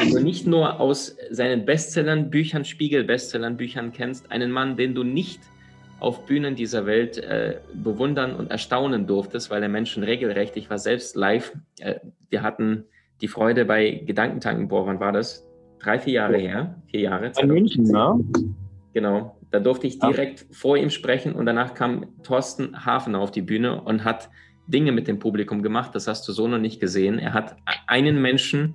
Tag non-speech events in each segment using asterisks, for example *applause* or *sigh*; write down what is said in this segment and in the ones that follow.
den du nicht nur aus seinen Bestsellern, Büchern, Spiegel-Bestsellern, Büchern kennst, einen Mann, den du nicht auf Bühnen dieser Welt äh, bewundern und erstaunen durftest, weil der Menschen regelrecht, ich war selbst live, äh, wir hatten die Freude bei Gedankentanken, boah, wann war das? Drei, vier Jahre her? Vier Jahre. In München, ne? Genau, da durfte ich direkt Ach. vor ihm sprechen und danach kam Thorsten Hafner auf die Bühne und hat Dinge mit dem Publikum gemacht, das hast du so noch nicht gesehen. Er hat einen Menschen,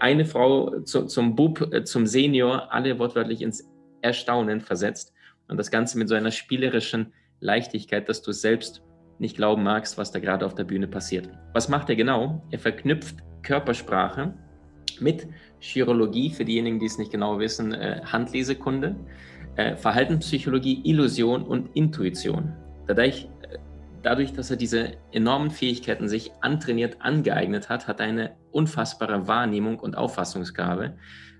eine Frau zu, zum Bub, äh, zum Senior, alle wortwörtlich ins Erstaunen versetzt. Und das Ganze mit so einer spielerischen Leichtigkeit, dass du selbst nicht glauben magst, was da gerade auf der Bühne passiert. Was macht er genau? Er verknüpft Körpersprache mit Chirologie, für diejenigen, die es nicht genau wissen, äh, Handlesekunde, äh, Verhaltenspsychologie, Illusion und Intuition. Dadurch, äh, dadurch, dass er diese enormen Fähigkeiten sich antrainiert, angeeignet hat, hat er eine unfassbare Wahrnehmung und Auffassungsgabe.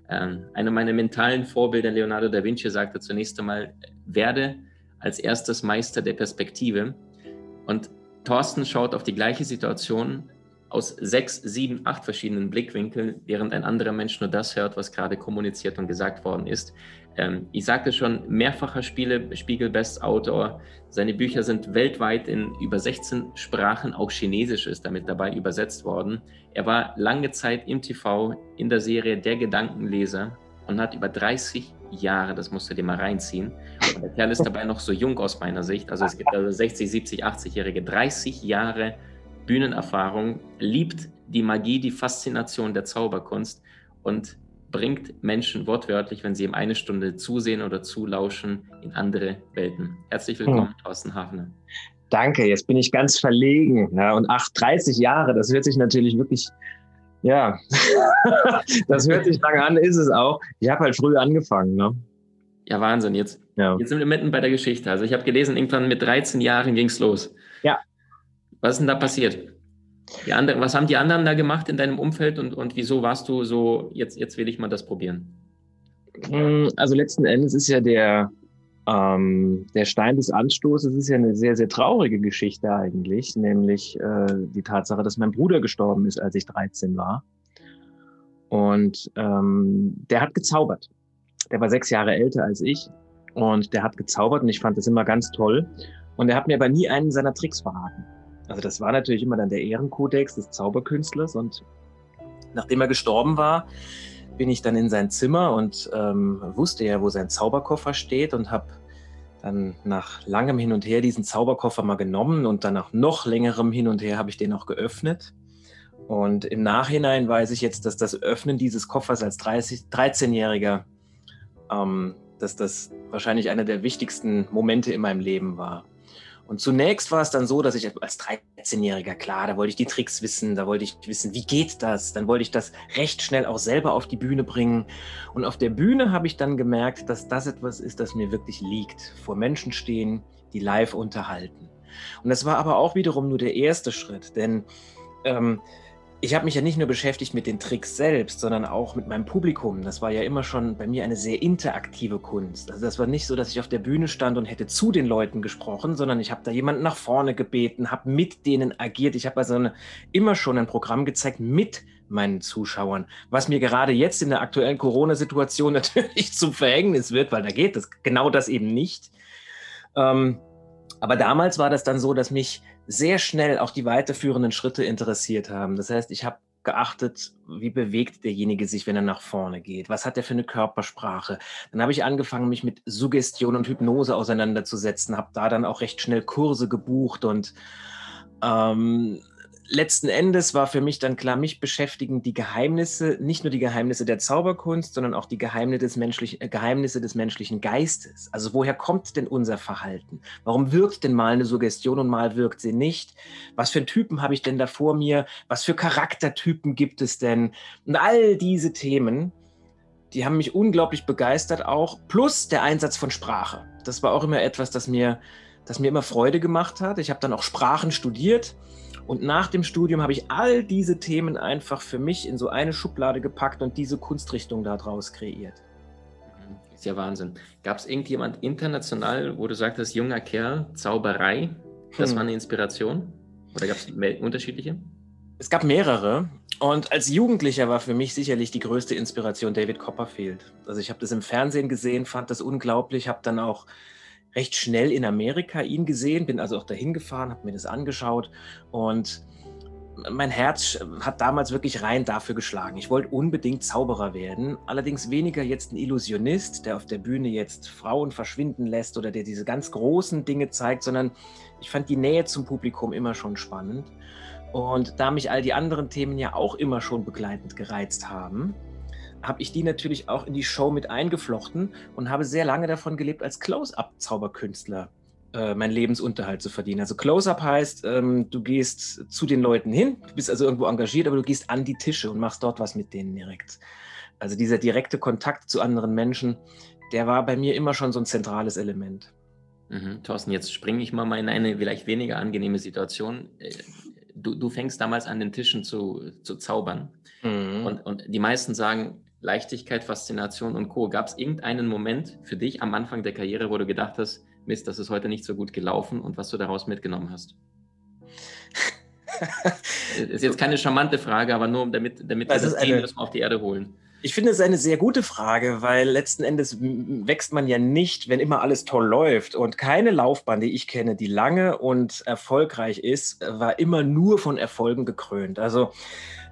Ähm, einer meiner mentalen Vorbilder, Leonardo da Vinci, sagte zunächst einmal, werde als erstes Meister der Perspektive. Und Thorsten schaut auf die gleiche Situation aus sechs, sieben, acht verschiedenen Blickwinkeln, während ein anderer Mensch nur das hört, was gerade kommuniziert und gesagt worden ist. Ähm, ich sagte schon, mehrfacher Spiele, Spiegel-Best-Autor. Seine Bücher sind weltweit in über 16 Sprachen, auch Chinesisch ist damit dabei übersetzt worden. Er war lange Zeit im TV in der Serie Der Gedankenleser und hat über 30 Jahre, das musst du dir mal reinziehen. Und der Kerl ist dabei noch so jung aus meiner Sicht. Also es gibt also 60, 70, 80-Jährige, 30 Jahre Bühnenerfahrung, liebt die Magie, die Faszination der Zauberkunst und bringt Menschen wortwörtlich, wenn sie ihm eine Stunde zusehen oder zulauschen, in andere Welten. Herzlich willkommen, hm. Thorsten Hafner. Danke, jetzt bin ich ganz verlegen. Ja, und ach, 30 Jahre, das hört sich natürlich wirklich ja, *laughs* das hört sich lange an, ist es auch. Ich habe halt früh angefangen, ne? Ja, Wahnsinn. Jetzt, ja. jetzt sind wir mitten bei der Geschichte. Also ich habe gelesen, irgendwann mit 13 Jahren ging es los. Ja. Was ist denn da passiert? Die anderen, was haben die anderen da gemacht in deinem Umfeld und, und wieso warst du so, jetzt, jetzt will ich mal das probieren? Hm, also letzten Endes ist ja der, ähm, der Stein des Anstoßes ist ja eine sehr, sehr traurige Geschichte eigentlich, nämlich äh, die Tatsache, dass mein Bruder gestorben ist, als ich 13 war. Und ähm, der hat gezaubert. Der war sechs Jahre älter als ich und der hat gezaubert und ich fand das immer ganz toll. Und er hat mir aber nie einen seiner Tricks verraten. Also das war natürlich immer dann der Ehrenkodex des Zauberkünstlers und nachdem er gestorben war, bin ich dann in sein Zimmer und ähm, wusste ja, wo sein Zauberkoffer steht und habe dann nach langem Hin und Her diesen Zauberkoffer mal genommen und dann nach noch längerem Hin und Her habe ich den auch geöffnet. Und im Nachhinein weiß ich jetzt, dass das Öffnen dieses Koffers als 13-Jähriger, ähm, dass das wahrscheinlich einer der wichtigsten Momente in meinem Leben war. Und zunächst war es dann so, dass ich als 13-Jähriger, klar, da wollte ich die Tricks wissen, da wollte ich wissen, wie geht das? Dann wollte ich das recht schnell auch selber auf die Bühne bringen. Und auf der Bühne habe ich dann gemerkt, dass das etwas ist, das mir wirklich liegt. Vor Menschen stehen, die live unterhalten. Und das war aber auch wiederum nur der erste Schritt, denn ähm, ich habe mich ja nicht nur beschäftigt mit den Tricks selbst, sondern auch mit meinem Publikum. Das war ja immer schon bei mir eine sehr interaktive Kunst. Also das war nicht so, dass ich auf der Bühne stand und hätte zu den Leuten gesprochen, sondern ich habe da jemanden nach vorne gebeten, habe mit denen agiert. Ich habe also eine, immer schon ein Programm gezeigt mit meinen Zuschauern, was mir gerade jetzt in der aktuellen Corona-Situation *laughs* natürlich zum Verhängnis wird, weil da geht das genau das eben nicht. Ähm, aber damals war das dann so, dass mich sehr schnell auch die weiterführenden Schritte interessiert haben. Das heißt, ich habe geachtet, wie bewegt derjenige sich, wenn er nach vorne geht? Was hat er für eine Körpersprache? Dann habe ich angefangen, mich mit Suggestion und Hypnose auseinanderzusetzen, habe da dann auch recht schnell Kurse gebucht und ähm, letzten Endes war für mich dann klar, mich beschäftigen die Geheimnisse, nicht nur die Geheimnisse der Zauberkunst, sondern auch die Geheimnisse des, menschlich, äh, Geheimnisse des menschlichen Geistes. Also woher kommt denn unser Verhalten? Warum wirkt denn mal eine Suggestion und mal wirkt sie nicht? Was für einen Typen habe ich denn da vor mir? Was für Charaktertypen gibt es denn? Und all diese Themen die haben mich unglaublich begeistert auch. Plus der Einsatz von Sprache. Das war auch immer etwas, das mir, das mir immer Freude gemacht hat. Ich habe dann auch Sprachen studiert. Und nach dem Studium habe ich all diese Themen einfach für mich in so eine Schublade gepackt und diese Kunstrichtung daraus kreiert. Mhm. Ist ja Wahnsinn. Gab es irgendjemand international, wo du sagtest, junger Kerl, Zauberei, das hm. war eine Inspiration? Oder gab es unterschiedliche? Es gab mehrere. Und als Jugendlicher war für mich sicherlich die größte Inspiration David Copperfield. Also ich habe das im Fernsehen gesehen, fand das unglaublich, habe dann auch recht schnell in Amerika ihn gesehen, bin also auch dahin gefahren, habe mir das angeschaut und mein Herz hat damals wirklich rein dafür geschlagen. Ich wollte unbedingt Zauberer werden, allerdings weniger jetzt ein Illusionist, der auf der Bühne jetzt Frauen verschwinden lässt oder der diese ganz großen Dinge zeigt, sondern ich fand die Nähe zum Publikum immer schon spannend. Und da mich all die anderen Themen ja auch immer schon begleitend gereizt haben, habe ich die natürlich auch in die Show mit eingeflochten und habe sehr lange davon gelebt, als Close-up-Zauberkünstler äh, meinen Lebensunterhalt zu verdienen. Also Close-up heißt, ähm, du gehst zu den Leuten hin, du bist also irgendwo engagiert, aber du gehst an die Tische und machst dort was mit denen direkt. Also dieser direkte Kontakt zu anderen Menschen, der war bei mir immer schon so ein zentrales Element. Mhm. Thorsten, jetzt springe ich mal in eine vielleicht weniger angenehme Situation. Äh, du, du fängst damals an den Tischen zu, zu zaubern. Mhm. Und, und die meisten sagen, Leichtigkeit, Faszination und Co. Gab es irgendeinen Moment für dich am Anfang der Karriere, wo du gedacht hast, Mist, das ist heute nicht so gut gelaufen und was du daraus mitgenommen hast? *laughs* ist jetzt keine charmante Frage, aber nur damit, damit wir das eine, auf die Erde holen. Ich finde es eine sehr gute Frage, weil letzten Endes wächst man ja nicht, wenn immer alles toll läuft. Und keine Laufbahn, die ich kenne, die lange und erfolgreich ist, war immer nur von Erfolgen gekrönt. Also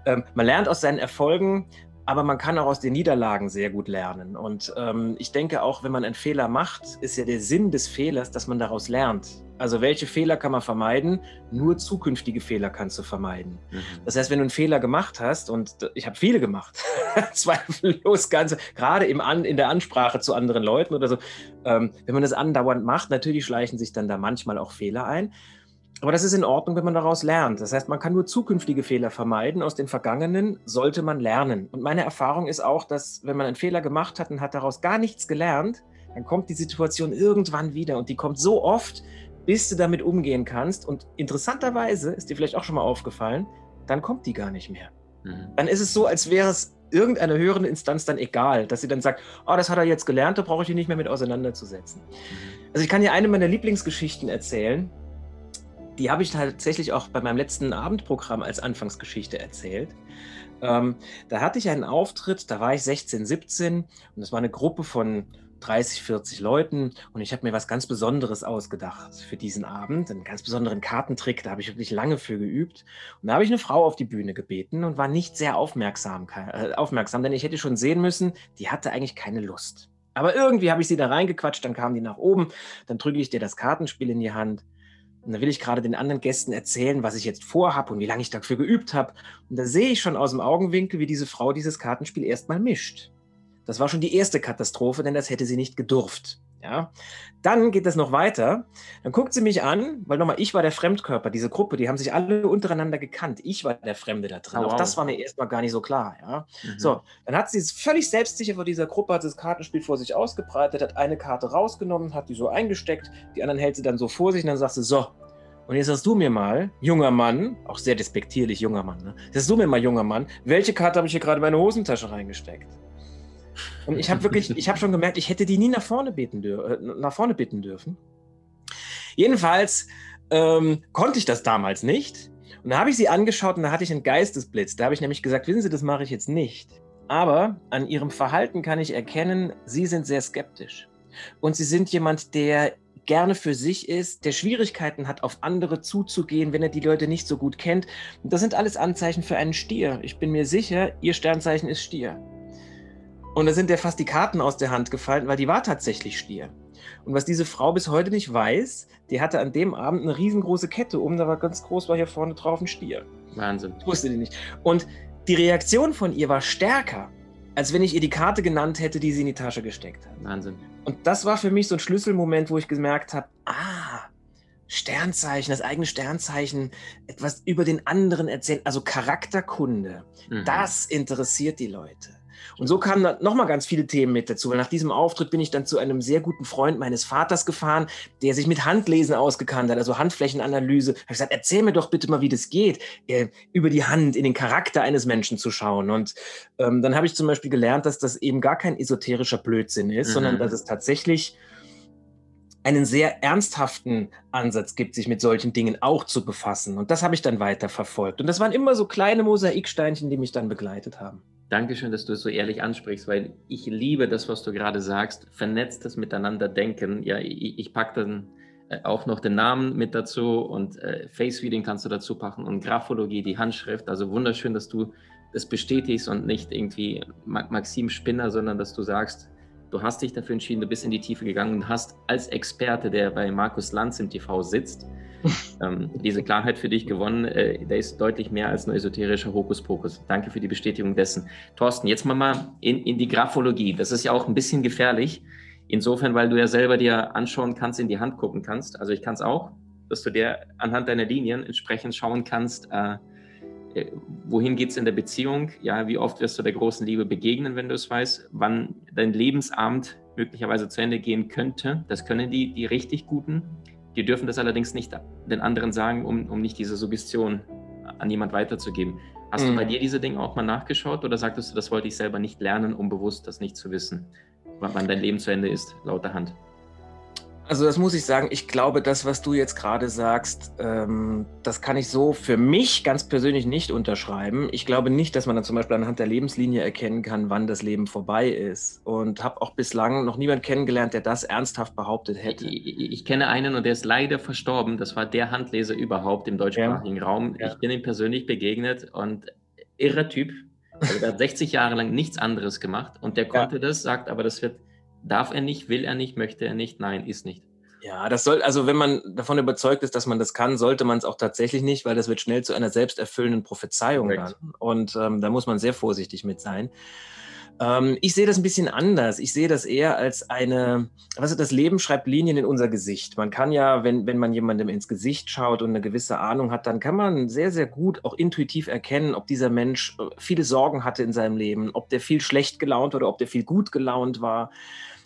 ähm, man lernt aus seinen Erfolgen, aber man kann auch aus den Niederlagen sehr gut lernen. Und ähm, ich denke auch, wenn man einen Fehler macht, ist ja der Sinn des Fehlers, dass man daraus lernt. Also welche Fehler kann man vermeiden? Nur zukünftige Fehler kannst du vermeiden. Mhm. Das heißt, wenn du einen Fehler gemacht hast, und ich habe viele gemacht, *laughs* zweifellos ganz, gerade im An, in der Ansprache zu anderen Leuten oder so, ähm, wenn man das andauernd macht, natürlich schleichen sich dann da manchmal auch Fehler ein. Aber das ist in Ordnung, wenn man daraus lernt. Das heißt, man kann nur zukünftige Fehler vermeiden. Aus den vergangenen sollte man lernen. Und meine Erfahrung ist auch, dass wenn man einen Fehler gemacht hat und hat daraus gar nichts gelernt, dann kommt die Situation irgendwann wieder. Und die kommt so oft, bis du damit umgehen kannst. Und interessanterweise ist dir vielleicht auch schon mal aufgefallen, dann kommt die gar nicht mehr. Mhm. Dann ist es so, als wäre es irgendeiner höheren Instanz dann egal, dass sie dann sagt, oh, das hat er jetzt gelernt, da brauche ich ihn nicht mehr mit auseinanderzusetzen. Mhm. Also ich kann dir eine meiner Lieblingsgeschichten erzählen die habe ich tatsächlich auch bei meinem letzten Abendprogramm als Anfangsgeschichte erzählt. Ähm, da hatte ich einen Auftritt, da war ich 16, 17 und das war eine Gruppe von 30, 40 Leuten und ich habe mir was ganz Besonderes ausgedacht für diesen Abend, einen ganz besonderen Kartentrick, da habe ich wirklich lange für geübt. Und da habe ich eine Frau auf die Bühne gebeten und war nicht sehr aufmerksam, äh, aufmerksam, denn ich hätte schon sehen müssen, die hatte eigentlich keine Lust. Aber irgendwie habe ich sie da reingequatscht, dann kam die nach oben, dann drücke ich dir das Kartenspiel in die Hand und da will ich gerade den anderen Gästen erzählen, was ich jetzt vorhabe und wie lange ich dafür geübt habe. Und da sehe ich schon aus dem Augenwinkel, wie diese Frau dieses Kartenspiel erstmal mischt. Das war schon die erste Katastrophe, denn das hätte sie nicht gedurft. Ja? Dann geht das noch weiter. Dann guckt sie mich an, weil nochmal, ich war der Fremdkörper, diese Gruppe, die haben sich alle untereinander gekannt. Ich war der Fremde da drin. Oh, wow. Auch das war mir erstmal gar nicht so klar. Ja? Mhm. So, dann hat sie es völlig selbstsicher vor dieser Gruppe, hat das Kartenspiel vor sich ausgebreitet, hat eine Karte rausgenommen, hat die so eingesteckt, die anderen hält sie dann so vor sich und dann sagt sie, so, und jetzt sagst du mir mal, junger Mann, auch sehr despektierlich junger Mann, ne? Sagst du mir mal, junger Mann, welche Karte habe ich hier gerade in meine Hosentasche reingesteckt? Und ich habe wirklich, ich habe schon gemerkt, ich hätte die nie nach vorne beten, äh, nach vorne bitten dürfen. Jedenfalls ähm, konnte ich das damals nicht. Und da habe ich sie angeschaut und da hatte ich einen Geistesblitz. Da habe ich nämlich gesagt, wissen Sie, das mache ich jetzt nicht. Aber an Ihrem Verhalten kann ich erkennen, Sie sind sehr skeptisch. Und Sie sind jemand, der gerne für sich ist, der Schwierigkeiten hat, auf andere zuzugehen, wenn er die Leute nicht so gut kennt. das sind alles Anzeichen für einen Stier. Ich bin mir sicher, ihr Sternzeichen ist Stier. Und da sind ja fast die Karten aus der Hand gefallen, weil die war tatsächlich Stier. Und was diese Frau bis heute nicht weiß, die hatte an dem Abend eine riesengroße Kette um, da war ganz groß, war hier vorne drauf ein Stier. Wahnsinn. Das wusste die nicht. Und die Reaktion von ihr war stärker, als wenn ich ihr die Karte genannt hätte, die sie in die Tasche gesteckt hat. Wahnsinn. Und das war für mich so ein Schlüsselmoment, wo ich gemerkt habe, ah, Sternzeichen, das eigene Sternzeichen, etwas über den anderen erzählen, also Charakterkunde, mhm. das interessiert die Leute. Und so kamen dann nochmal ganz viele Themen mit dazu. Nach diesem Auftritt bin ich dann zu einem sehr guten Freund meines Vaters gefahren, der sich mit Handlesen ausgekannt hat, also Handflächenanalyse. Ich habe gesagt, erzähl mir doch bitte mal, wie das geht, äh, über die Hand in den Charakter eines Menschen zu schauen. Und ähm, dann habe ich zum Beispiel gelernt, dass das eben gar kein esoterischer Blödsinn ist, mhm. sondern dass es tatsächlich einen sehr ernsthaften Ansatz gibt, sich mit solchen Dingen auch zu befassen. Und das habe ich dann weiter verfolgt. Und das waren immer so kleine Mosaiksteinchen, die mich dann begleitet haben. Dankeschön, dass du es so ehrlich ansprichst, weil ich liebe das, was du gerade sagst. Vernetztes Miteinander denken. Ja, ich, ich packe dann äh, auch noch den Namen mit dazu und äh, Face Reading kannst du dazu packen und Graphologie, die Handschrift. Also wunderschön, dass du das bestätigst und nicht irgendwie Maxim Spinner, sondern dass du sagst, du hast dich dafür entschieden, du bist in die Tiefe gegangen und hast als Experte, der bei Markus Lanz im TV sitzt, *laughs* ähm, diese Klarheit für dich gewonnen. Äh, der ist deutlich mehr als ein esoterischer Hokuspokus. Danke für die Bestätigung dessen. Thorsten, jetzt mal, mal in, in die Graphologie. Das ist ja auch ein bisschen gefährlich. Insofern, weil du ja selber dir anschauen kannst, in die Hand gucken kannst. Also ich kann es auch, dass du dir anhand deiner Linien entsprechend schauen kannst, äh wohin geht es in der Beziehung? Ja, wie oft wirst du der großen Liebe begegnen, wenn du es weißt? Wann dein Lebensabend möglicherweise zu Ende gehen könnte? Das können die, die richtig Guten. Die dürfen das allerdings nicht den anderen sagen, um, um nicht diese Suggestion an jemand weiterzugeben. Hast mhm. du bei mhm. dir diese Dinge auch mal nachgeschaut oder sagtest du, das wollte ich selber nicht lernen, um bewusst das nicht zu wissen, wann dein Leben zu Ende ist, lauter Hand? Also das muss ich sagen, ich glaube, das, was du jetzt gerade sagst, ähm, das kann ich so für mich ganz persönlich nicht unterschreiben. Ich glaube nicht, dass man dann zum Beispiel anhand der Lebenslinie erkennen kann, wann das Leben vorbei ist. Und habe auch bislang noch niemanden kennengelernt, der das ernsthaft behauptet hätte. Ich, ich, ich, kenne einen und der ist leider verstorben. Das war der Handleser überhaupt im deutschsprachigen ja. Raum. Ja. Ich bin ihm persönlich begegnet und irrer Typ. Also der hat *laughs* 60 Jahre lang nichts anderes gemacht und der konnte ja. das, sagt aber, das wird Darf er nicht, will er nicht, möchte er nicht, nein, ist nicht. Ja, das soll, also wenn man davon überzeugt ist, dass man das kann, sollte man es auch tatsächlich nicht, weil das wird schnell zu einer selbsterfüllenden Prophezeiung dann. Und ähm, da muss man sehr vorsichtig mit sein. Ähm, ich sehe das ein bisschen anders. Ich sehe das eher als eine, was ist das Leben schreibt Linien in unser Gesicht. Man kann ja, wenn, wenn man jemandem ins Gesicht schaut und eine gewisse Ahnung hat, dann kann man sehr, sehr gut auch intuitiv erkennen, ob dieser Mensch äh, viele Sorgen hatte in seinem Leben, ob der viel schlecht gelaunt oder ob der viel gut gelaunt war.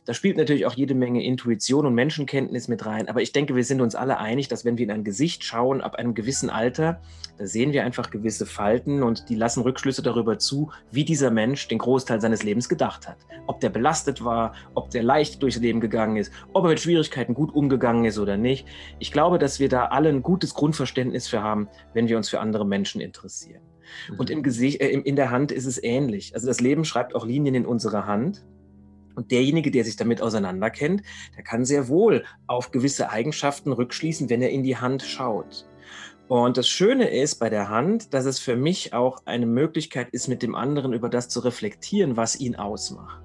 Da spielt natürlich auch jede Menge Intuition und Menschenkenntnis mit rein. Aber ich denke, wir sind uns alle einig, dass wenn wir in ein Gesicht schauen, ab einem gewissen Alter, da sehen wir einfach gewisse Falten und die lassen Rückschlüsse darüber zu, wie dieser Mensch den Großteil seines Lebens gedacht hat. Ob der belastet war, ob der leicht durchs Leben gegangen ist, ob er mit Schwierigkeiten gut umgegangen ist oder nicht. Ich glaube, dass wir da alle ein gutes Grundverständnis für haben, wenn wir uns für andere Menschen interessieren. Und mhm. im Gesicht, äh, in der Hand ist es ähnlich. Also das Leben schreibt auch Linien in unsere Hand. Und derjenige, der sich damit auseinanderkennt, der kann sehr wohl auf gewisse Eigenschaften rückschließen, wenn er in die Hand schaut. Und das Schöne ist bei der Hand, dass es für mich auch eine Möglichkeit ist, mit dem anderen über das zu reflektieren, was ihn ausmacht.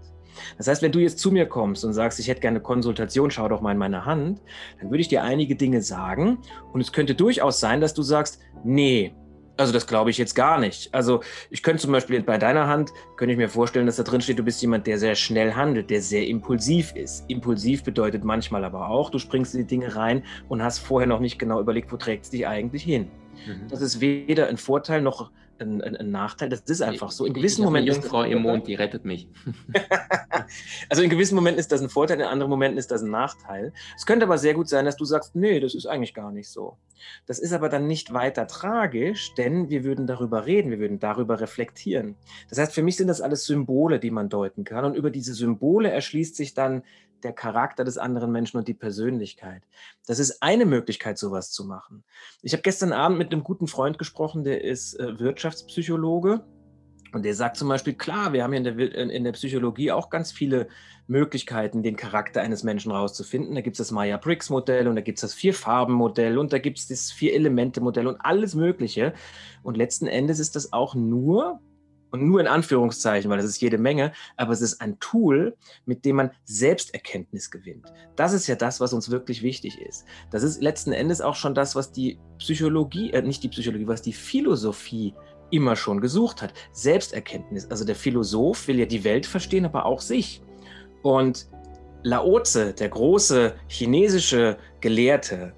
Das heißt, wenn du jetzt zu mir kommst und sagst, ich hätte gerne eine Konsultation, schau doch mal in meine Hand, dann würde ich dir einige Dinge sagen. Und es könnte durchaus sein, dass du sagst, nee, also das glaube ich jetzt gar nicht. Also ich könnte zum Beispiel bei deiner Hand, könnte ich mir vorstellen, dass da drin steht, du bist jemand, der sehr schnell handelt, der sehr impulsiv ist. Impulsiv bedeutet manchmal aber auch, du springst in die Dinge rein und hast vorher noch nicht genau überlegt, wo trägt es dich eigentlich hin. Mhm. Das ist weder ein Vorteil noch ein, ein, ein, Nachteil. Das ist einfach so. In gewissen Momenten. Eine Jungfrau im Mond, die rettet mich. *laughs* also in gewissen Momenten ist das ein Vorteil, in anderen Momenten ist das ein Nachteil. Es könnte aber sehr gut sein, dass du sagst, nee, das ist eigentlich gar nicht so. Das ist aber dann nicht weiter tragisch, denn wir würden darüber reden, wir würden darüber reflektieren. Das heißt, für mich sind das alles Symbole, die man deuten kann. Und über diese Symbole erschließt sich dann der Charakter des anderen Menschen und die Persönlichkeit. Das ist eine Möglichkeit, sowas zu machen. Ich habe gestern Abend mit einem guten Freund gesprochen, der ist äh, Wirtschaftspsychologe. Und der sagt zum Beispiel, klar, wir haben ja in der, in der Psychologie auch ganz viele Möglichkeiten, den Charakter eines Menschen rauszufinden. Da gibt es das Maya-Briggs-Modell und da gibt es das Vier-Farben-Modell und da gibt es das Vier-Elemente-Modell und alles Mögliche. Und letzten Endes ist das auch nur und nur in Anführungszeichen, weil das ist jede Menge, aber es ist ein Tool, mit dem man Selbsterkenntnis gewinnt. Das ist ja das, was uns wirklich wichtig ist. Das ist letzten Endes auch schon das, was die Psychologie, äh, nicht die Psychologie, was die Philosophie immer schon gesucht hat. Selbsterkenntnis. Also der Philosoph will ja die Welt verstehen, aber auch sich. Und Laoze, der große chinesische Gelehrte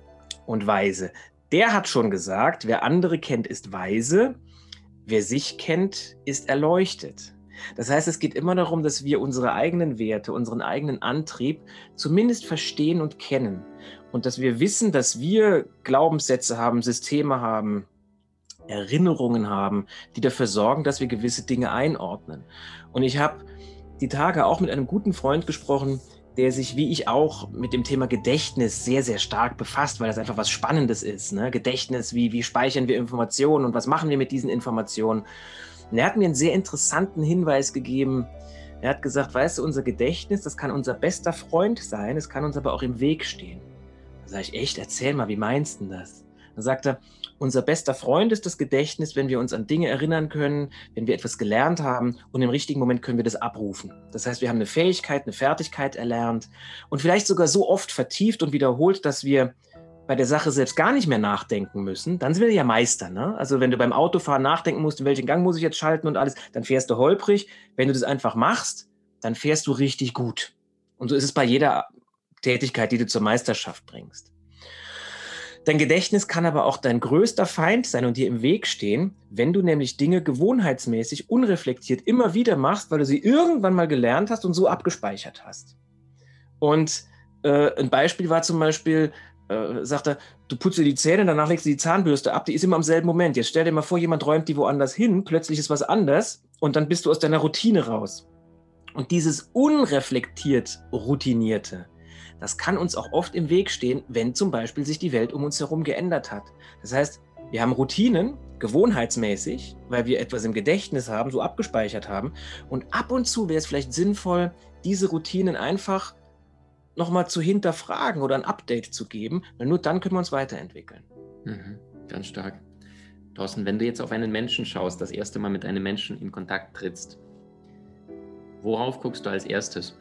und Weise, der hat schon gesagt, wer andere kennt, ist weise Wer sich kennt, ist erleuchtet. Das heißt, es geht immer darum, dass wir unsere eigenen Werte, unseren eigenen Antrieb zumindest verstehen und kennen. Und dass wir wissen, dass wir Glaubenssätze haben, Systeme haben, Erinnerungen haben, die dafür sorgen, dass wir gewisse Dinge einordnen. Und ich habe die Tage auch mit einem guten Freund gesprochen, der sich wie ich auch mit dem Thema Gedächtnis sehr, sehr stark befasst, weil das einfach was Spannendes ist. Ne? Gedächtnis, wie, wie speichern wir Informationen und was machen wir mit diesen Informationen? Und er hat mir einen sehr interessanten Hinweis gegeben. Er hat gesagt, weißt du, unser Gedächtnis, das kann unser bester Freund sein, es kann uns aber auch im Weg stehen. Da sage ich, echt, erzähl mal, wie meinst du das? Dann sagt er, unser bester Freund ist das Gedächtnis, wenn wir uns an Dinge erinnern können, wenn wir etwas gelernt haben und im richtigen Moment können wir das abrufen. Das heißt, wir haben eine Fähigkeit, eine Fertigkeit erlernt und vielleicht sogar so oft vertieft und wiederholt, dass wir bei der Sache selbst gar nicht mehr nachdenken müssen, dann sind wir ja Meister. Ne? Also wenn du beim Autofahren nachdenken musst, in welchen Gang muss ich jetzt schalten und alles, dann fährst du holprig. Wenn du das einfach machst, dann fährst du richtig gut. Und so ist es bei jeder Tätigkeit, die du zur Meisterschaft bringst. Dein Gedächtnis kann aber auch dein größter Feind sein und dir im Weg stehen, wenn du nämlich Dinge gewohnheitsmäßig, unreflektiert immer wieder machst, weil du sie irgendwann mal gelernt hast und so abgespeichert hast. Und äh, ein Beispiel war zum Beispiel, äh, sagt er, du putzt dir die Zähne, danach legst du die Zahnbürste ab, die ist immer am selben Moment. Jetzt stell dir mal vor, jemand räumt die woanders hin, plötzlich ist was anders und dann bist du aus deiner Routine raus. Und dieses unreflektiert Routinierte, das kann uns auch oft im Weg stehen, wenn zum Beispiel sich die Welt um uns herum geändert hat. Das heißt, wir haben Routinen, gewohnheitsmäßig, weil wir etwas im Gedächtnis haben, so abgespeichert haben. Und ab und zu wäre es vielleicht sinnvoll, diese Routinen einfach nochmal zu hinterfragen oder ein Update zu geben, weil nur dann können wir uns weiterentwickeln. Mhm, ganz stark. Thorsten, wenn du jetzt auf einen Menschen schaust, das erste Mal mit einem Menschen in Kontakt trittst, worauf guckst du als erstes?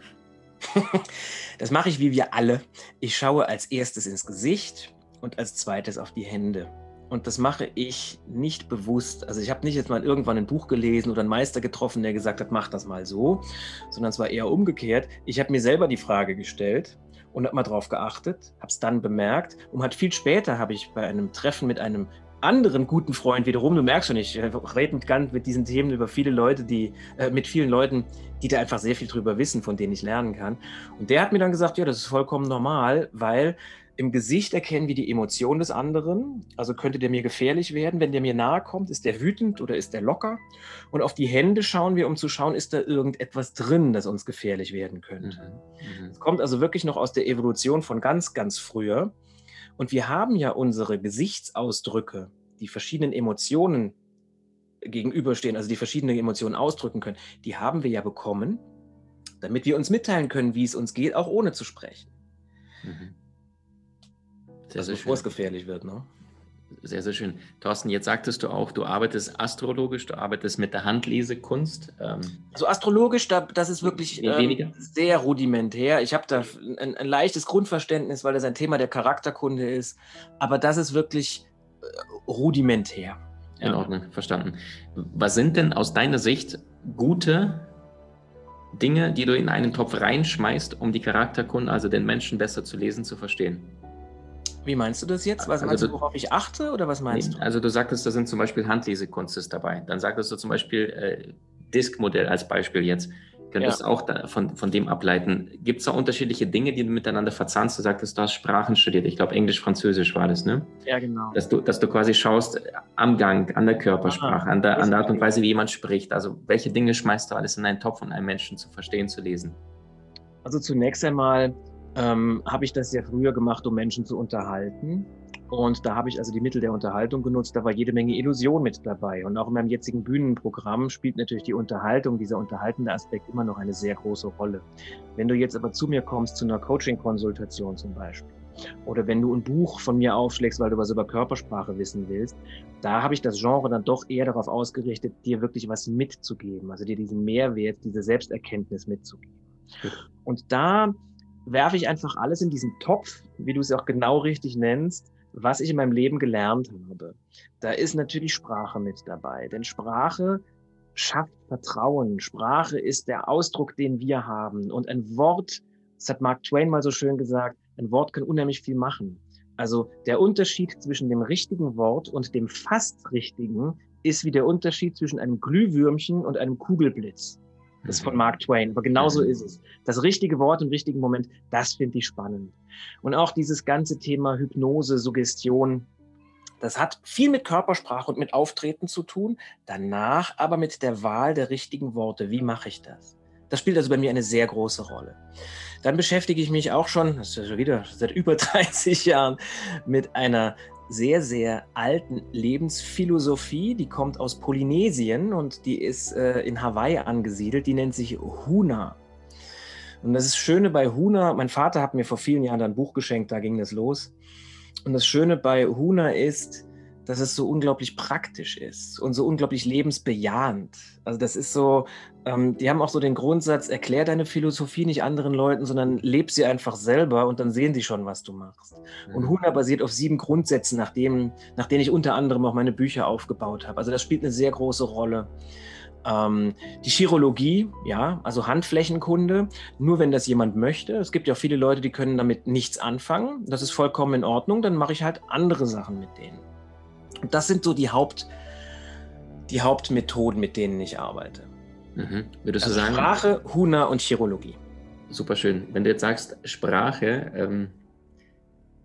Das mache ich wie wir alle. Ich schaue als erstes ins Gesicht und als zweites auf die Hände. Und das mache ich nicht bewusst. Also ich habe nicht jetzt mal irgendwann ein Buch gelesen oder einen Meister getroffen, der gesagt hat, mach das mal so, sondern es war eher umgekehrt. Ich habe mir selber die Frage gestellt und habe mal drauf geachtet, habe es dann bemerkt und hat viel später habe ich bei einem Treffen mit einem anderen guten Freund wiederum, du merkst schon, ich rede ganz mit diesen Themen über viele Leute, die, äh, mit vielen Leuten, die da einfach sehr viel drüber wissen, von denen ich lernen kann. Und der hat mir dann gesagt, ja, das ist vollkommen normal, weil im Gesicht erkennen wir die Emotion des anderen. Also könnte der mir gefährlich werden. Wenn der mir nahe kommt, ist der wütend oder ist der locker? Und auf die Hände schauen wir, um zu schauen, ist da irgendetwas drin, das uns gefährlich werden könnte. Mhm. mhm. Es kommt also wirklich noch aus der Evolution von ganz, ganz früher. Und wir haben ja unsere Gesichtsausdrücke, die verschiedenen Emotionen gegenüberstehen, also die verschiedenen Emotionen ausdrücken können, die haben wir ja bekommen, damit wir uns mitteilen können, wie es uns geht, auch ohne zu sprechen. Mhm. Sehr, also, bevor es gefährlich wird, ne? Sehr, sehr schön. Thorsten, jetzt sagtest du auch, du arbeitest astrologisch, du arbeitest mit der Handlesekunst. Ähm also astrologisch, da, das ist wirklich ähm, sehr rudimentär. Ich habe da ein, ein, leichtes Grundverständnis, weil das ein Thema der Charakterkunde ist. Aber das ist wirklich äh, rudimentär. In Ordnung, verstanden. Was sind denn aus deiner Sicht gute Dinge, die du in einen Topf reinschmeißt, um die Charakterkunde, also den Menschen besser zu lesen, zu verstehen? Wie meinst du das jetzt? Was also meinst du, worauf ich achte oder was meinst nee, du? Also du sagtest, da sind zum Beispiel Handlesekunst dabei. Dann sagtest du zum Beispiel äh, Diskmodell als Beispiel jetzt. Könntest ja. auch da, von, von dem ableiten. Gibt es da unterschiedliche Dinge, die du miteinander verzahnst? Du sagtest, du hast Sprachen studiert. Ich glaube, Englisch, Französisch war das, ne? Ja, genau. Dass du, dass du quasi schaust am Gang, an der Körpersprache, ah, an, der, an der Art und Weise, wie jemand spricht. Also welche Dinge schmeißt du alles in einen Topf, um einen Menschen zu verstehen, zu lesen? Also zunächst einmal ähm, habe ich das ja früher gemacht, um Menschen zu unterhalten. Und da habe ich also die Mittel der Unterhaltung genutzt. Da war jede Menge Illusion mit dabei. Und auch in meinem jetzigen Bühnenprogramm spielt natürlich die Unterhaltung, dieser unterhaltende Aspekt immer noch eine sehr große Rolle. Wenn du jetzt aber zu mir kommst, zu einer Coaching-Konsultation zum Beispiel, oder wenn du ein Buch von mir aufschlägst, weil du was über Körpersprache wissen willst, da habe ich das Genre dann doch eher darauf ausgerichtet, dir wirklich was mitzugeben, also dir diesen Mehrwert, diese Selbsterkenntnis mitzugeben. Und da werfe ich einfach alles in diesen Topf, wie du es auch genau richtig nennst, was ich in meinem Leben gelernt habe. Da ist natürlich Sprache mit dabei, denn Sprache schafft Vertrauen. Sprache ist der Ausdruck, den wir haben. Und ein Wort, das hat Mark Twain mal so schön gesagt, ein Wort kann unheimlich viel machen. Also der Unterschied zwischen dem richtigen Wort und dem fast richtigen ist wie der Unterschied zwischen einem Glühwürmchen und einem Kugelblitz. Das ist von Mark Twain. Aber genau so ist es. Das richtige Wort im richtigen Moment, das finde ich spannend. Und auch dieses ganze Thema Hypnose, Suggestion, das hat viel mit Körpersprache und mit Auftreten zu tun, danach aber mit der Wahl der richtigen Worte. Wie mache ich das? Das spielt also bei mir eine sehr große Rolle. Dann beschäftige ich mich auch schon, das ist schon wieder seit über *laughs* 30 Jahren, mit einer sehr, sehr alten Lebensphilosophie. Die kommt aus Polynesien und die ist äh, in Hawaii angesiedelt. Die nennt sich Huna. Und das ist Schöne bei Huna, mein Vater hat mir vor vielen Jahren ein Buch geschenkt, da ging das los. Und das Schöne bei Huna ist, dass es so unglaublich praktisch ist und so unglaublich lebensbejahend. Also das ist so, ähm, die haben auch so den Grundsatz, erklär deine Philosophie nicht anderen Leuten, sondern leb sie einfach selber und dann sehen sie schon, was du machst. Mhm. Und Huna basiert auf sieben Grundsätzen, nach, dem, nach denen ich unter anderem auch meine Bücher aufgebaut habe. Also das spielt eine sehr große Rolle. Ähm, die Chirologie, ja, also Handflächenkunde, nur wenn das jemand möchte. Es gibt ja auch viele Leute, die können damit nichts anfangen. Das ist vollkommen in Ordnung. Dann mache ich halt andere Sachen mit denen. Das sind so die, Haupt, die Hauptmethoden, mit denen ich arbeite. Mhm. Würdest also du sagen? Sprache, Huna und Chirologie. Super schön. Wenn du jetzt sagst Sprache, ähm,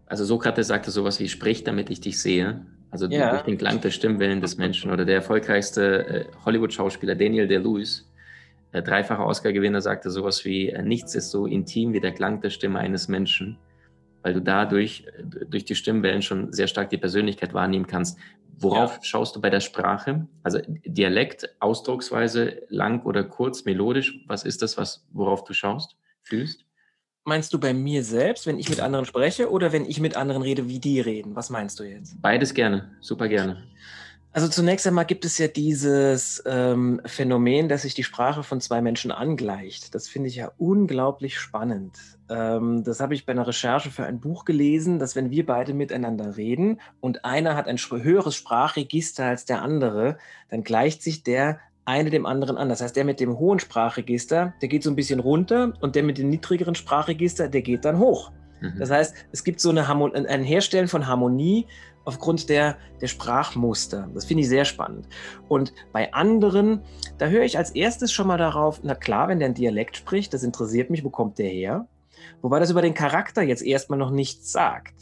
also Sokrates sagte sowas wie, sprich, damit ich dich sehe. Also ja. durch den Klang der Stimmwellen des Menschen. Oder der erfolgreichste äh, Hollywood-Schauspieler Daniel Day-Lewis, äh, dreifacher Oscar-Gewinner, sagte sowas wie, äh, nichts ist so intim wie der Klang der Stimme eines Menschen, weil du dadurch äh, durch die Stimmwellen schon sehr stark die Persönlichkeit wahrnehmen kannst. Worauf ja. schaust du bei der Sprache? Also Dialekt, Ausdrucksweise, lang oder kurz, melodisch, was ist das, was, worauf du schaust, fühlst? Meinst du bei mir selbst, wenn ich mit anderen spreche oder wenn ich mit anderen rede, wie die reden? Was meinst du jetzt? Beides gerne, super gerne. Also zunächst einmal gibt es ja dieses ähm, Phänomen, dass sich die Sprache von zwei Menschen angleicht. Das finde ich ja unglaublich spannend. Ähm, das habe ich bei einer Recherche für ein Buch gelesen, dass wenn wir beide miteinander reden und einer hat ein höheres Sprachregister als der andere, dann gleicht sich der eine dem anderen an. Das heißt, der mit dem hohen Sprachregister, der geht so ein bisschen runter und der mit dem niedrigeren Sprachregister, der geht dann hoch. Mhm. Das heißt, es gibt so eine Harmon ein Herstellen von Harmonie aufgrund der, der Sprachmuster. Das finde ich sehr spannend. Und bei anderen, da höre ich als erstes schon mal darauf, na klar, wenn der ein Dialekt spricht, das interessiert mich, wo kommt der her? Wobei das über den Charakter jetzt erstmal noch nichts sagt.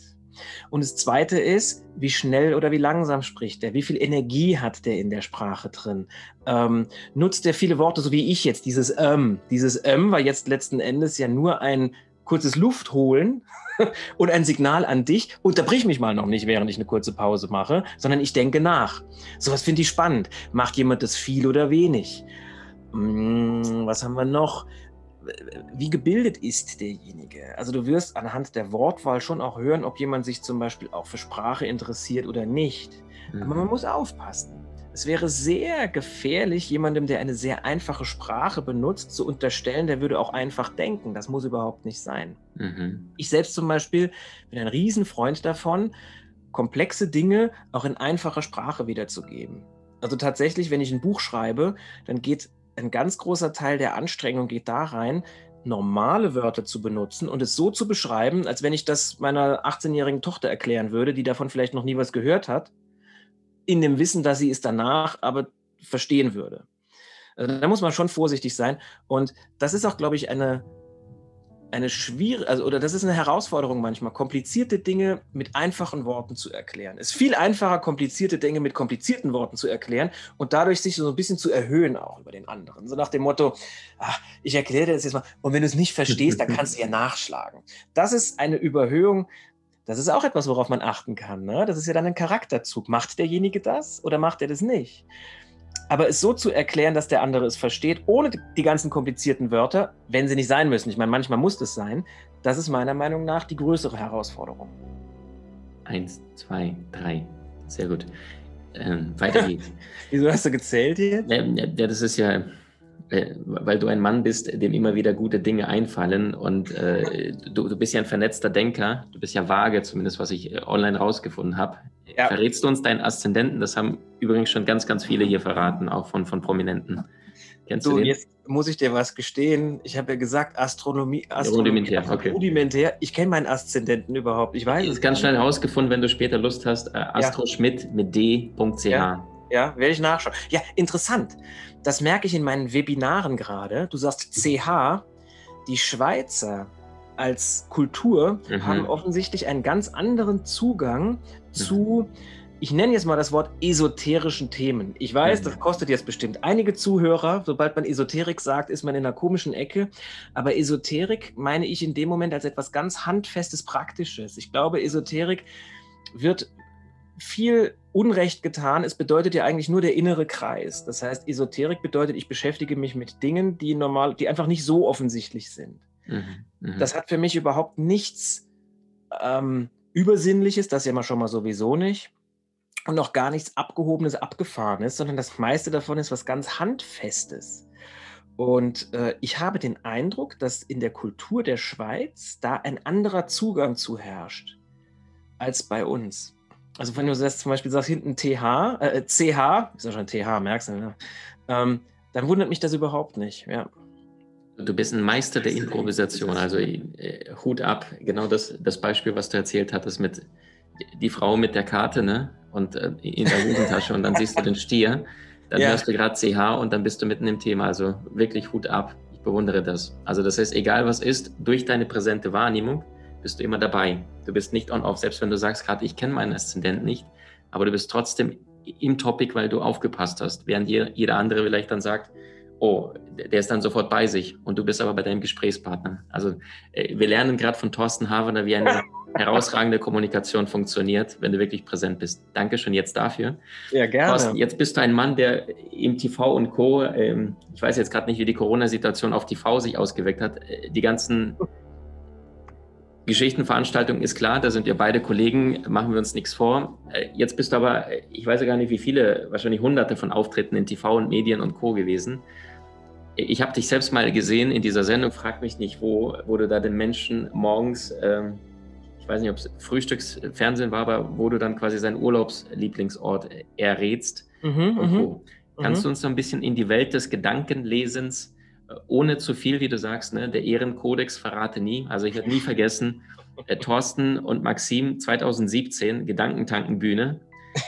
Und das Zweite ist, wie schnell oder wie langsam spricht er? Wie viel Energie hat der in der Sprache drin? Ähm, nutzt er viele Worte, so wie ich jetzt? Dieses ähm, dieses ähm war jetzt letzten Endes ja nur ein kurzes Luft holen *laughs* und ein Signal an dich. Unterbrich mich mal noch nicht, während ich eine kurze Pause mache, sondern ich denke nach. Sowas finde ich spannend. Macht jemand das viel oder wenig? Hm, was haben wir noch? wie gebildet ist derjenige? Also du wirst anhand der Wortwahl schon auch hören, ob jemand sich zum Beispiel auch für Sprache interessiert oder nicht. Mhm. Aber man muss aufpassen. Es wäre sehr gefährlich, jemandem, der eine sehr einfache Sprache benutzt, zu unterstellen, der würde auch einfach denken. Das muss überhaupt nicht sein. Mhm. Ich selbst zum Beispiel bin ein Riesenfreund davon, komplexe Dinge auch in einfacher Sprache wiederzugeben. Also tatsächlich, wenn ich ein Buch schreibe, dann geht ein ganz großer Teil der Anstrengung geht da rein, normale Wörter zu benutzen und es so zu beschreiben, als wenn ich das meiner 18-jährigen Tochter erklären würde, die davon vielleicht noch nie was gehört hat, in dem Wissen, dass sie es danach aber verstehen würde. Also da muss man schon vorsichtig sein. Und das ist auch, glaube ich, eine, eine schwierige, also, oder das ist eine Herausforderung manchmal, komplizierte Dinge mit einfachen Worten zu erklären. Es ist viel einfacher, komplizierte Dinge mit komplizierten Worten zu erklären und dadurch sich so ein bisschen zu erhöhen auch über den anderen. So nach dem Motto, ach, ich erkläre dir das jetzt mal und wenn du es nicht verstehst, dann kannst du ja nachschlagen. Das ist eine Überhöhung, das ist auch etwas, worauf man achten kann. Ne? Das ist ja dann ein Charakterzug. Macht derjenige das oder macht er das nicht? aber es so zu erklären, dass der andere es versteht, ohne die ganzen komplizierten Wörter, wenn sie nicht sein müssen. Ich meine, manchmal muss es sein. Das ist meiner Meinung nach die größere Herausforderung. Eins, zwei, drei. Sehr gut. Ähm, weiter geht's. *laughs* Wieso hast du gezählt hier? Ja, ja, das ist ja, äh, weil du ein Mann bist, dem immer wieder gute Dinge einfallen und äh, du, du bist ja ein vernetzter Denker. Du bist ja vage, zumindest was ich äh, online rausgefunden habe. Ja. Verrätst du uns deinen Aszendenten? Das haben übrigens schon ganz, ganz viele hier verraten, auch von, von Prominenten. Kennst du, du jetzt muss ich dir was gestehen. Ich habe ja gesagt, Astronomie, Astronomie rudimentär, okay. rudimentär. Ich kenne meinen Aszendenten überhaupt. Ich weiß es. Ist ganz schnell herausgefunden, wenn du später Lust hast. Äh, Astro ja. Schmidt mit d.ch. Ja. Ja, werde ich nachschauen. Ja, interessant. Das merke ich in meinen Webinaren gerade. Du sagst CH. Die Schweizer als Kultur mhm. haben offensichtlich einen ganz anderen Zugang mhm. zu, ich nenne jetzt mal das Wort esoterischen Themen. Ich weiß, mhm. das kostet jetzt bestimmt einige Zuhörer. Sobald man Esoterik sagt, ist man in einer komischen Ecke. Aber Esoterik meine ich in dem Moment als etwas ganz Handfestes, Praktisches. Ich glaube, Esoterik wird viel Unrecht getan. Es bedeutet ja eigentlich nur der innere Kreis. Das heißt, Esoterik bedeutet, ich beschäftige mich mit Dingen, die normal, die einfach nicht so offensichtlich sind. Mhm, mh. Das hat für mich überhaupt nichts ähm, Übersinnliches, das ja mal schon mal sowieso nicht. Und auch gar nichts Abgehobenes, Abgefahrenes, sondern das meiste davon ist was ganz Handfestes. Und äh, ich habe den Eindruck, dass in der Kultur der Schweiz da ein anderer Zugang zu herrscht als bei uns. Also wenn du das zum Beispiel sagst, hinten TH, äh, CH, ist ja schon TH, merkst du, ne? ähm, dann wundert mich das überhaupt nicht, ja. Du bist ein Meister der Improvisation, also äh, Hut ab. Genau das, das Beispiel, was du erzählt hattest mit die Frau mit der Karte, ne? Und äh, in der Hosentasche und dann siehst du den Stier, dann ja. hörst du gerade CH und dann bist du mitten im Thema. Also wirklich Hut ab. Ich bewundere das. Also das heißt, egal was ist, durch deine präsente Wahrnehmung bist du immer dabei. Du bist nicht on-off, selbst wenn du sagst gerade, ich kenne meinen Aszendent nicht, aber du bist trotzdem im Topic, weil du aufgepasst hast, während jeder andere vielleicht dann sagt, oh, der ist dann sofort bei sich und du bist aber bei deinem Gesprächspartner. Also äh, wir lernen gerade von Thorsten Havener, wie eine *laughs* herausragende Kommunikation funktioniert, wenn du wirklich präsent bist. Dankeschön jetzt dafür. Ja, gerne. Thorsten, jetzt bist du ein Mann, der im TV und Co., ähm, ich weiß jetzt gerade nicht, wie die Corona-Situation auf TV sich ausgewirkt hat, äh, die ganzen *laughs* Geschichtenveranstaltung ist klar, da sind wir beide Kollegen, machen wir uns nichts vor. Äh, jetzt bist du aber, ich weiß ja gar nicht, wie viele, wahrscheinlich hunderte von Auftritten in TV und Medien und Co. gewesen. Ich habe dich selbst mal gesehen in dieser Sendung, frag mich nicht, wo, wo du da den Menschen morgens, ähm, ich weiß nicht, ob es Frühstücksfernsehen war, aber wo du dann quasi seinen Urlaubslieblingsort errätst. Mhm. Mhm. Kannst mhm. du uns so ein bisschen in die Welt des Gedankenlesens ohne zu viel, wie du sagst, ne, der Ehrenkodex verrate nie. Also ich werde nie vergessen, äh, Thorsten und Maxim 2017, Gedankentankenbühne.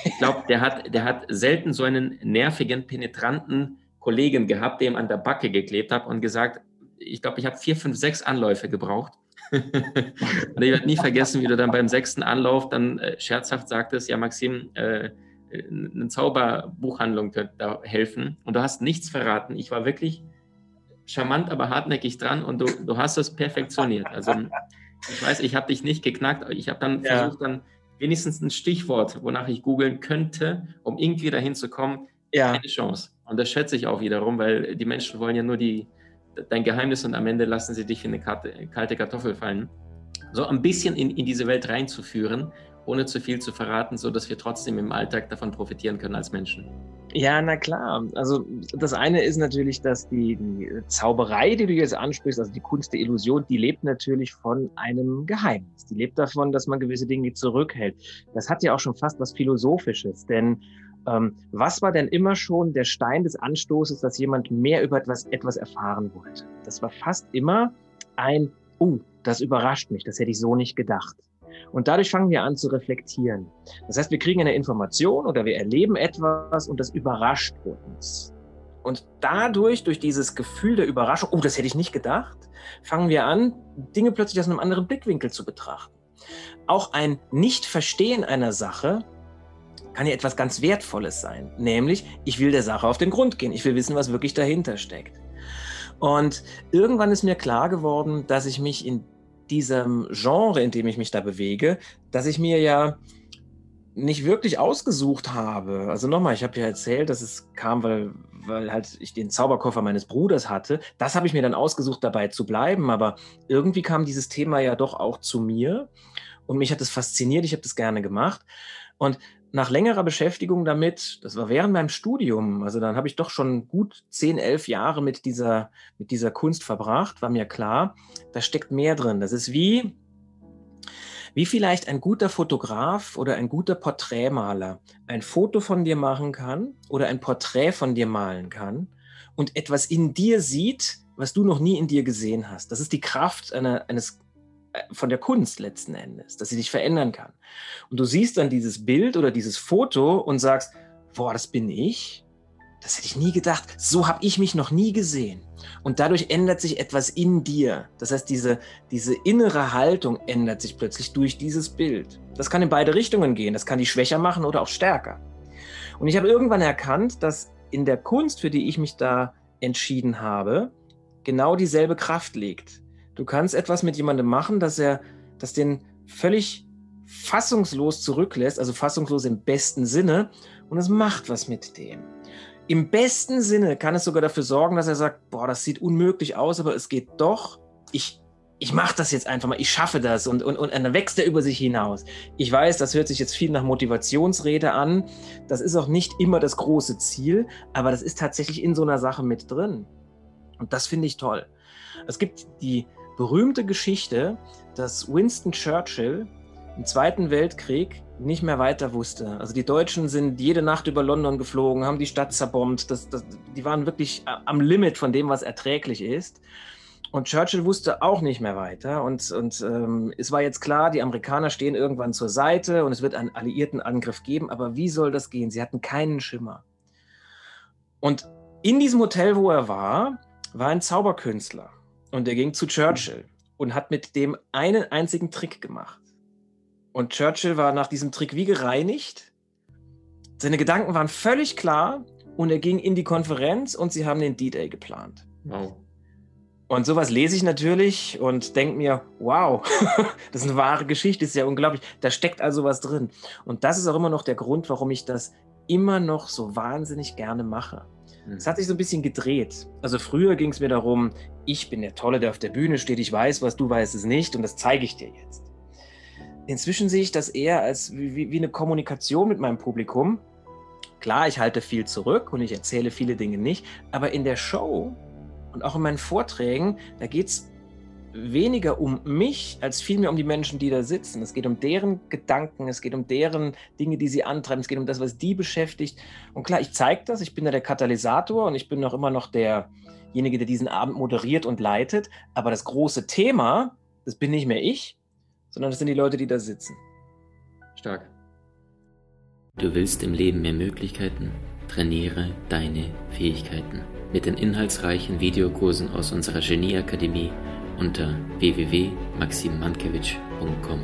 Ich glaube, der hat, der hat selten so einen nervigen, penetranten Kollegen gehabt, dem an der Backe geklebt hat und gesagt, ich glaube, ich habe vier, fünf, sechs Anläufe gebraucht. *laughs* und ich werde nie vergessen, wie du dann beim sechsten Anlauf dann äh, scherzhaft sagtest, ja, Maxim, äh, eine Zauberbuchhandlung könnte da helfen. Und du hast nichts verraten. Ich war wirklich charmant, aber hartnäckig dran und du, du hast es perfektioniert. Also ich weiß, ich habe dich nicht geknackt, ich habe dann ja. versucht, dann wenigstens ein Stichwort, wonach ich googeln könnte, um irgendwie dahin zu kommen. Ja. Keine Chance. Und das schätze ich auch wiederum, weil die Menschen wollen ja nur die, dein Geheimnis und am Ende lassen sie dich in eine kalte Kartoffel fallen. So ein bisschen in, in diese Welt reinzuführen, ohne zu viel zu verraten, sodass wir trotzdem im Alltag davon profitieren können als Menschen. Ja, na klar. Also das eine ist natürlich, dass die, die, Zauberei, die du jetzt ansprichst, also die Kunst der Illusion, die lebt natürlich von einem Geheimnis. Die lebt davon, dass man gewisse Dinge zurückhält. Das hat ja auch schon fast was Philosophisches, denn ähm, was war denn immer schon der Stein des Anstoßes, dass jemand mehr über etwas, etwas erfahren wollte? Das war fast immer ein, oh, das überrascht mich, das hätte ich so nicht gedacht. Und dadurch fangen wir an zu reflektieren. Das heißt, wir kriegen eine Information oder wir erleben etwas und das überrascht uns. Und dadurch, durch dieses Gefühl der Überraschung, oh, das hätte ich nicht gedacht, fangen wir an, Dinge plötzlich aus einem anderen Blickwinkel zu betrachten. Auch ein Nicht-Verstehen einer Sache kann ja etwas ganz Wertvolles sein. Nämlich, ich will der Sache auf den Grund gehen. Ich will wissen, was wirklich dahinter steckt. Und irgendwann ist mir klar geworden, dass ich mich in diesem Genre, in dem ich mich da bewege, dass ich mir ja nicht wirklich ausgesucht habe. Also nochmal, ich habe ja erzählt, dass es kam, weil, weil halt ich den Zauberkoffer meines Bruders hatte. Das habe ich mir dann ausgesucht, dabei zu bleiben. Aber irgendwie kam dieses Thema ja doch auch zu mir und mich hat es fasziniert. Ich habe das gerne gemacht. Und nach längerer Beschäftigung damit, das war während meinem Studium, also dann habe ich doch schon gut zehn, elf Jahre mit dieser, mit dieser Kunst verbracht, war mir klar, da steckt mehr drin. Das ist wie, wie vielleicht ein guter Fotograf oder ein guter Porträtmaler ein Foto von dir machen kann oder ein Porträt von dir malen kann und etwas in dir sieht, was du noch nie in dir gesehen hast. Das ist die Kraft einer, eines von der Kunst letzten Endes, dass sie dich verändern kann. Und du siehst dann dieses Bild oder dieses Foto und sagst, boah, das bin ich. Das hätte ich nie gedacht. So habe ich mich noch nie gesehen. Und dadurch ändert sich etwas in dir. Das heißt, diese, diese innere Haltung ändert sich plötzlich durch dieses Bild. Das kann in beide Richtungen gehen. Das kann die schwächer machen oder auch stärker. Und ich habe irgendwann erkannt, dass in der Kunst, für die ich mich da entschieden habe, genau dieselbe Kraft liegt. Du kannst etwas mit jemandem machen, dass er, dass den völlig fassungslos zurücklässt, also fassungslos im besten Sinne, und es macht was mit dem. Im besten Sinne kann es sogar dafür sorgen, dass er sagt, boah, das sieht unmöglich aus, aber es geht doch. Ich, ich mache das jetzt einfach mal, ich schaffe das und, und, und dann wächst er über sich hinaus. Ich weiß, das hört sich jetzt viel nach Motivationsrede an. Das ist auch nicht immer das große Ziel, aber das ist tatsächlich in so einer Sache mit drin. Und das finde ich toll. Es gibt die berühmte Geschichte, dass Winston Churchill im Zweiten Weltkrieg nicht mehr weiter wusste. Also die Deutschen sind jede Nacht über London geflogen, haben die Stadt zerbombt. Das, das, die waren wirklich am Limit von dem, was erträglich ist. Und Churchill wusste auch nicht mehr weiter. Und, und ähm, es war jetzt klar, die Amerikaner stehen irgendwann zur Seite und es wird einen alliierten Angriff geben. Aber wie soll das gehen? Sie hatten keinen Schimmer. Und in diesem Hotel, wo er war, war ein Zauberkünstler. Und er ging zu Churchill und hat mit dem einen einzigen Trick gemacht. Und Churchill war nach diesem Trick wie gereinigt. Seine Gedanken waren völlig klar und er ging in die Konferenz und sie haben den D-Day geplant. Wow. Und sowas lese ich natürlich und denke mir, wow, *laughs* das ist eine wahre Geschichte, ist ja unglaublich. Da steckt also was drin. Und das ist auch immer noch der Grund, warum ich das immer noch so wahnsinnig gerne mache. Hm. Es hat sich so ein bisschen gedreht. Also früher ging es mir darum, ich bin der Tolle, der auf der Bühne steht, ich weiß was, du weißt es nicht und das zeige ich dir jetzt. Inzwischen sehe ich das eher als wie, wie eine Kommunikation mit meinem Publikum. Klar, ich halte viel zurück und ich erzähle viele Dinge nicht, aber in der Show und auch in meinen Vorträgen, da geht es weniger um mich als vielmehr um die Menschen, die da sitzen. Es geht um deren Gedanken, es geht um deren Dinge, die sie antreiben, es geht um das, was die beschäftigt. Und klar, ich zeige das, ich bin da der Katalysator und ich bin auch immer noch derjenige, der diesen Abend moderiert und leitet. Aber das große Thema, das bin nicht mehr ich, sondern das sind die Leute, die da sitzen. Stark. Du willst im Leben mehr Möglichkeiten? Trainiere deine Fähigkeiten mit den inhaltsreichen Videokursen aus unserer Genieakademie unter www.maximmankiewicz.com.